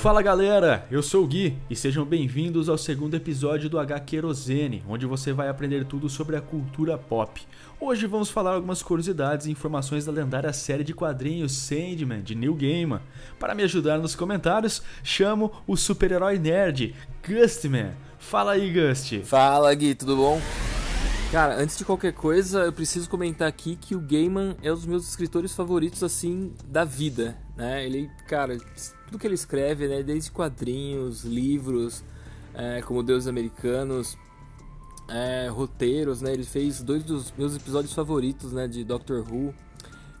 Fala galera, eu sou o Gui e sejam bem-vindos ao segundo episódio do H Querosene, onde você vai aprender tudo sobre a cultura pop. Hoje vamos falar algumas curiosidades e informações da lendária série de quadrinhos Sandman de Neil Gaiman. Para me ajudar nos comentários, chamo o super-herói nerd, Gustman. Fala aí, Gust. Fala, Gui, tudo bom? Cara, antes de qualquer coisa, eu preciso comentar aqui que o Gaiman é um dos meus escritores favoritos, assim, da vida, né? Ele, cara, tudo que ele escreve, né? Desde quadrinhos, livros, é, como Deuses Americanos, é, roteiros, né? Ele fez dois dos meus episódios favoritos, né? De Doctor Who.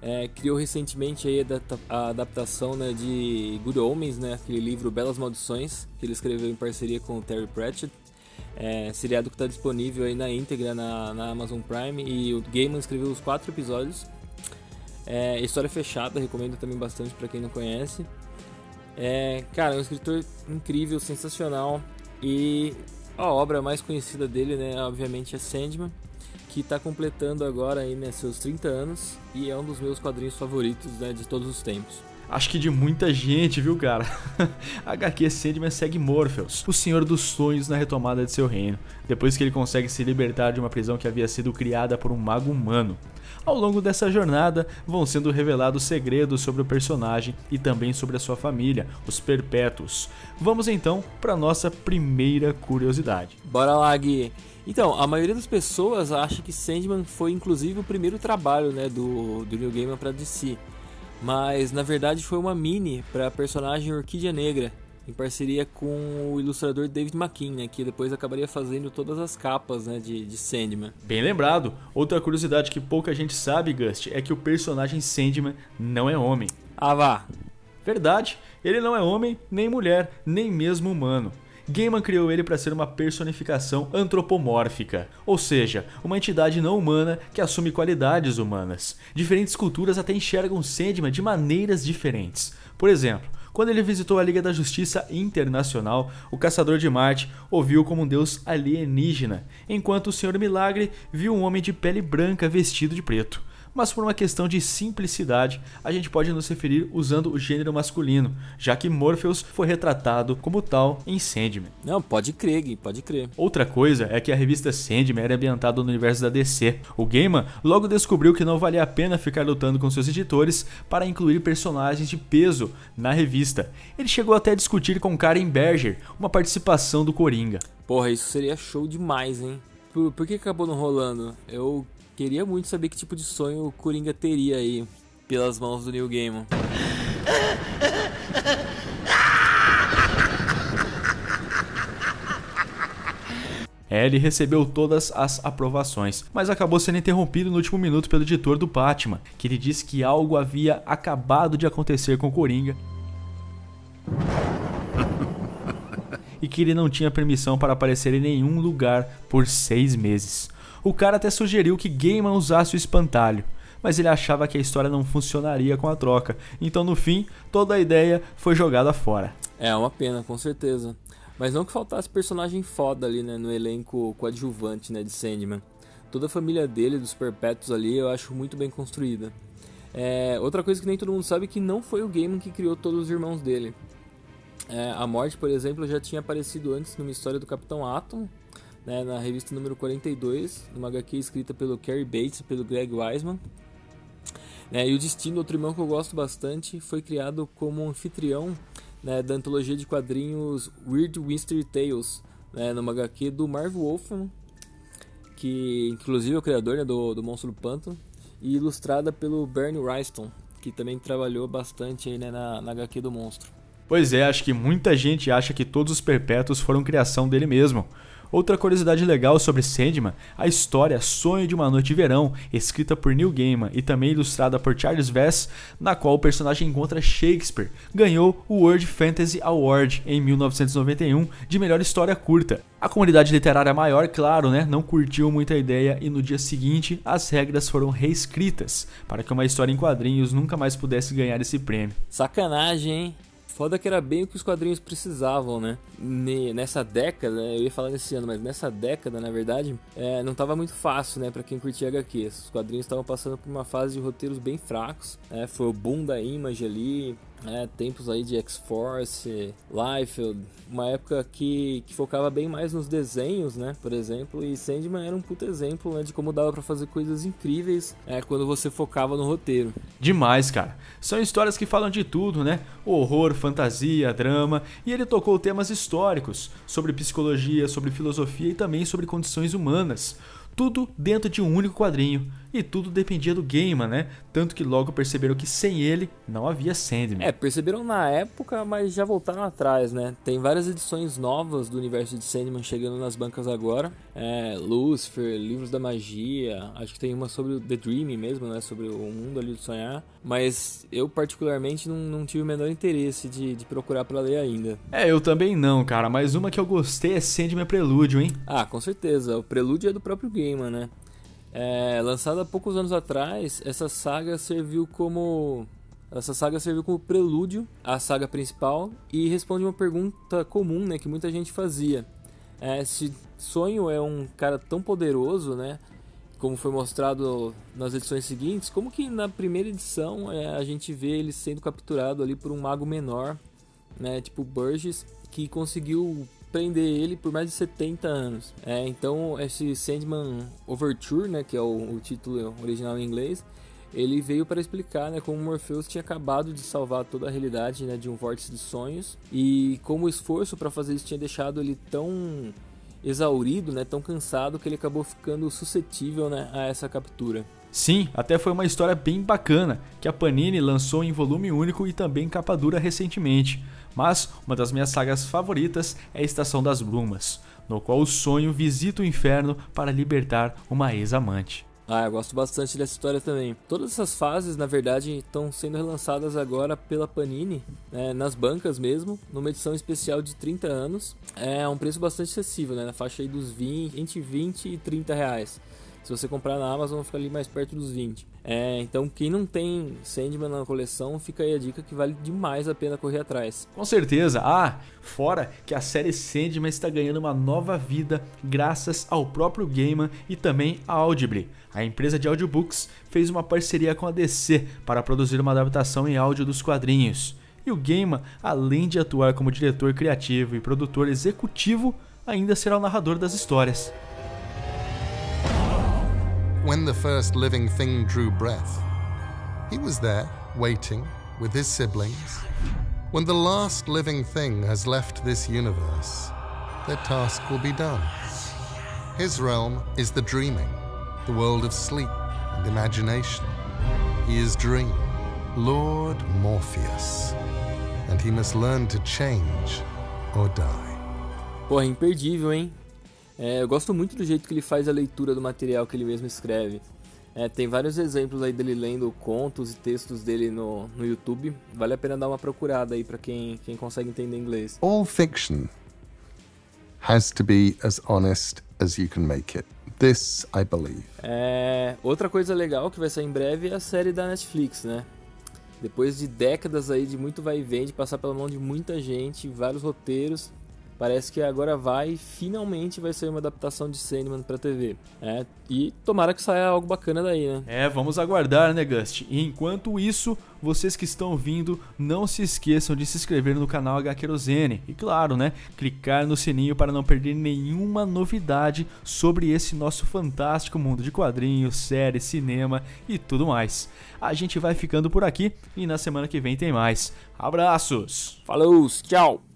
É, criou recentemente aí a adaptação né, de Good Homens, né? Aquele livro Belas Maldições, que ele escreveu em parceria com o Terry Pratchett. É, seriado que está disponível aí na íntegra na, na, Amazon Prime e o Gaiman escreveu os quatro episódios. É, história fechada, recomendo também bastante para quem não conhece. É, cara, é um escritor incrível, sensacional e a obra mais conhecida dele, né, obviamente é Sandman, que está completando agora aí, né, seus 30 anos e é um dos meus quadrinhos favoritos né, de todos os tempos. Acho que de muita gente, viu, cara? HQ Sandman segue Morpheus, o senhor dos sonhos na retomada de seu reino, depois que ele consegue se libertar de uma prisão que havia sido criada por um mago humano. Ao longo dessa jornada, vão sendo revelados segredos sobre o personagem e também sobre a sua família, os Perpétuos. Vamos então para nossa primeira curiosidade. Bora lá, Gui. Então, a maioria das pessoas acha que Sandman foi inclusive o primeiro trabalho né, do, do New Gaiman para DC mas na verdade foi uma mini para a personagem Orquídea Negra, em parceria com o ilustrador David McKean, né, que depois acabaria fazendo todas as capas né, de, de Sandman. Bem lembrado, outra curiosidade que pouca gente sabe, Gust, é que o personagem Sandman não é homem. Ah, vá! Verdade, ele não é homem, nem mulher, nem mesmo humano. Gaiman criou ele para ser uma personificação antropomórfica, ou seja, uma entidade não humana que assume qualidades humanas. Diferentes culturas até enxergam Sandman de maneiras diferentes. Por exemplo, quando ele visitou a Liga da Justiça Internacional, o Caçador de Marte o viu como um deus alienígena, enquanto o Senhor Milagre viu um homem de pele branca vestido de preto mas por uma questão de simplicidade, a gente pode nos referir usando o gênero masculino, já que Morpheus foi retratado como tal em Sandman. Não, pode crer, Gui, pode crer. Outra coisa é que a revista Sandman era ambientada no universo da DC. O Gaiman logo descobriu que não valia a pena ficar lutando com seus editores para incluir personagens de peso na revista. Ele chegou até a discutir com Karen Berger uma participação do Coringa. Porra, isso seria show demais, hein? Por, por que acabou não rolando? Eu Queria muito saber que tipo de sonho o Coringa teria aí pelas mãos do New Gaiman. É, ele recebeu todas as aprovações, mas acabou sendo interrompido no último minuto pelo editor do Batman, que lhe disse que algo havia acabado de acontecer com o Coringa e que ele não tinha permissão para aparecer em nenhum lugar por seis meses. O cara até sugeriu que Gaiman usasse o espantalho, mas ele achava que a história não funcionaria com a troca. Então, no fim, toda a ideia foi jogada fora. É uma pena, com certeza. Mas não que faltasse personagem foda ali, né, no elenco coadjuvante, né, de Sandman. Toda a família dele, dos Perpétuos ali, eu acho muito bem construída. É, outra coisa que nem todo mundo sabe é que não foi o Gaiman que criou todos os irmãos dele. É, a morte, por exemplo, já tinha aparecido antes numa história do Capitão Atom, né, na revista número 42, numa HQ escrita pelo Cary Bates e pelo Greg Weisman. Né, e o Destino, outro irmão que eu gosto bastante, foi criado como anfitrião né, da antologia de quadrinhos Weird Mystery Tales, né, numa HQ do Marv Wolfman, que inclusive é o criador né, do, do Monstro do Pântano, e ilustrada pelo Bernie Wrightson, que também trabalhou bastante aí, né, na, na HQ do Monstro. Pois é, acho que muita gente acha que todos os perpétuos foram criação dele mesmo. Outra curiosidade legal sobre Sandman, a história Sonho de uma Noite de Verão, escrita por Neil Gaiman e também ilustrada por Charles Vess, na qual o personagem encontra Shakespeare, ganhou o World Fantasy Award em 1991 de melhor história curta. A comunidade literária maior, claro, né, não curtiu muita ideia e no dia seguinte as regras foram reescritas para que uma história em quadrinhos nunca mais pudesse ganhar esse prêmio. Sacanagem, hein? Foda que era bem o que os quadrinhos precisavam, né? Nessa década, eu ia falar nesse ano, mas nessa década, na verdade, é, não tava muito fácil, né, pra quem curtia HQs. Os quadrinhos estavam passando por uma fase de roteiros bem fracos, né? Foi o boom da Image ali, É, tempos aí de X-Force, Liefeld, uma época que, que focava bem mais nos desenhos, né, por exemplo, e Sandman era um puto exemplo, né, de como dava para fazer coisas incríveis é, quando você focava no roteiro. Demais, cara. São histórias que falam de tudo, né? Horror, fantasia, drama, e ele tocou temas históricos, sobre psicologia, sobre filosofia e também sobre condições humanas tudo dentro de um único quadrinho. E tudo dependia do Gaiman, né? Tanto que logo perceberam que sem ele não havia Sandman. É, perceberam na época, mas já voltaram atrás, né? Tem várias edições novas do universo de Sandman chegando nas bancas agora. É, Lucifer, Livros da Magia, acho que tem uma sobre o The Dream mesmo, né? Sobre o mundo ali do sonhar. Mas eu particularmente não, não tive o menor interesse de, de procurar para ler ainda. É, eu também não, cara. Mas uma que eu gostei é Sandman Prelúdio, hein? Ah, com certeza. O Prelúdio é do próprio Gaiman, né? É, lançada há poucos anos atrás, essa saga serviu como essa saga serviu como prelúdio à saga principal e responde uma pergunta comum, né, que muita gente fazia. É, se Sonho é um cara tão poderoso, né, como foi mostrado nas edições seguintes, como que na primeira edição é, a gente vê ele sendo capturado ali por um mago menor, né, tipo Burgess, que conseguiu prender ele por mais de 70 anos. É, então esse Sandman Overture, né, que é o, o título original em inglês, ele veio para explicar né, como Morpheus tinha acabado de salvar toda a realidade né, de um vórtice de sonhos e como o esforço para fazer isso tinha deixado ele tão exaurido, né, tão cansado que ele acabou ficando suscetível né, a essa captura. Sim, até foi uma história bem bacana que a Panini lançou em volume único e também capa dura recentemente. Mas uma das minhas sagas favoritas é a Estação das Brumas, no qual o sonho visita o inferno para libertar uma ex-amante. Ah, eu gosto bastante dessa história também. Todas essas fases, na verdade, estão sendo relançadas agora pela Panini, né, nas bancas mesmo, numa edição especial de 30 anos. É um preço bastante acessível, né, na faixa aí dos 20, entre 20 e 30 reais. Se você comprar na Amazon, fica ali mais perto dos 20. É, então, quem não tem Sandman na coleção, fica aí a dica que vale demais a pena correr atrás. Com certeza. Ah, fora que a série Sandman está ganhando uma nova vida graças ao próprio Gaiman e também a Audible. A empresa de audiobooks fez uma parceria com a DC para produzir uma adaptação em áudio dos quadrinhos. E o Gaiman, além de atuar como diretor criativo e produtor executivo, ainda será o narrador das histórias. When the first living thing drew breath, he was there, waiting, with his siblings. When the last living thing has left this universe, their task will be done. His realm is the dreaming, the world of sleep and imagination. He is Dream, Lord Morpheus, and he must learn to change or die. Porra, imperdível, hein? É, eu gosto muito do jeito que ele faz a leitura do material que ele mesmo escreve. É, tem vários exemplos aí dele lendo contos e textos dele no, no YouTube. Vale a pena dar uma procurada aí para quem, quem consegue entender inglês. All fiction has to be as honest as you can make it. This I believe. É, outra coisa legal que vai sair em breve é a série da Netflix, né? Depois de décadas aí de muito vai e vem, de passar pela mão de muita gente, vários roteiros, parece que agora vai, finalmente vai sair uma adaptação de Sandman pra TV. É, e tomara que saia algo bacana daí, né? É, vamos aguardar, né, Gust? E enquanto isso, vocês que estão vindo, não se esqueçam de se inscrever no canal H Querosene. E claro, né, clicar no sininho para não perder nenhuma novidade sobre esse nosso fantástico mundo de quadrinhos, séries, cinema e tudo mais. A gente vai ficando por aqui e na semana que vem tem mais. Abraços! Falou, tchau!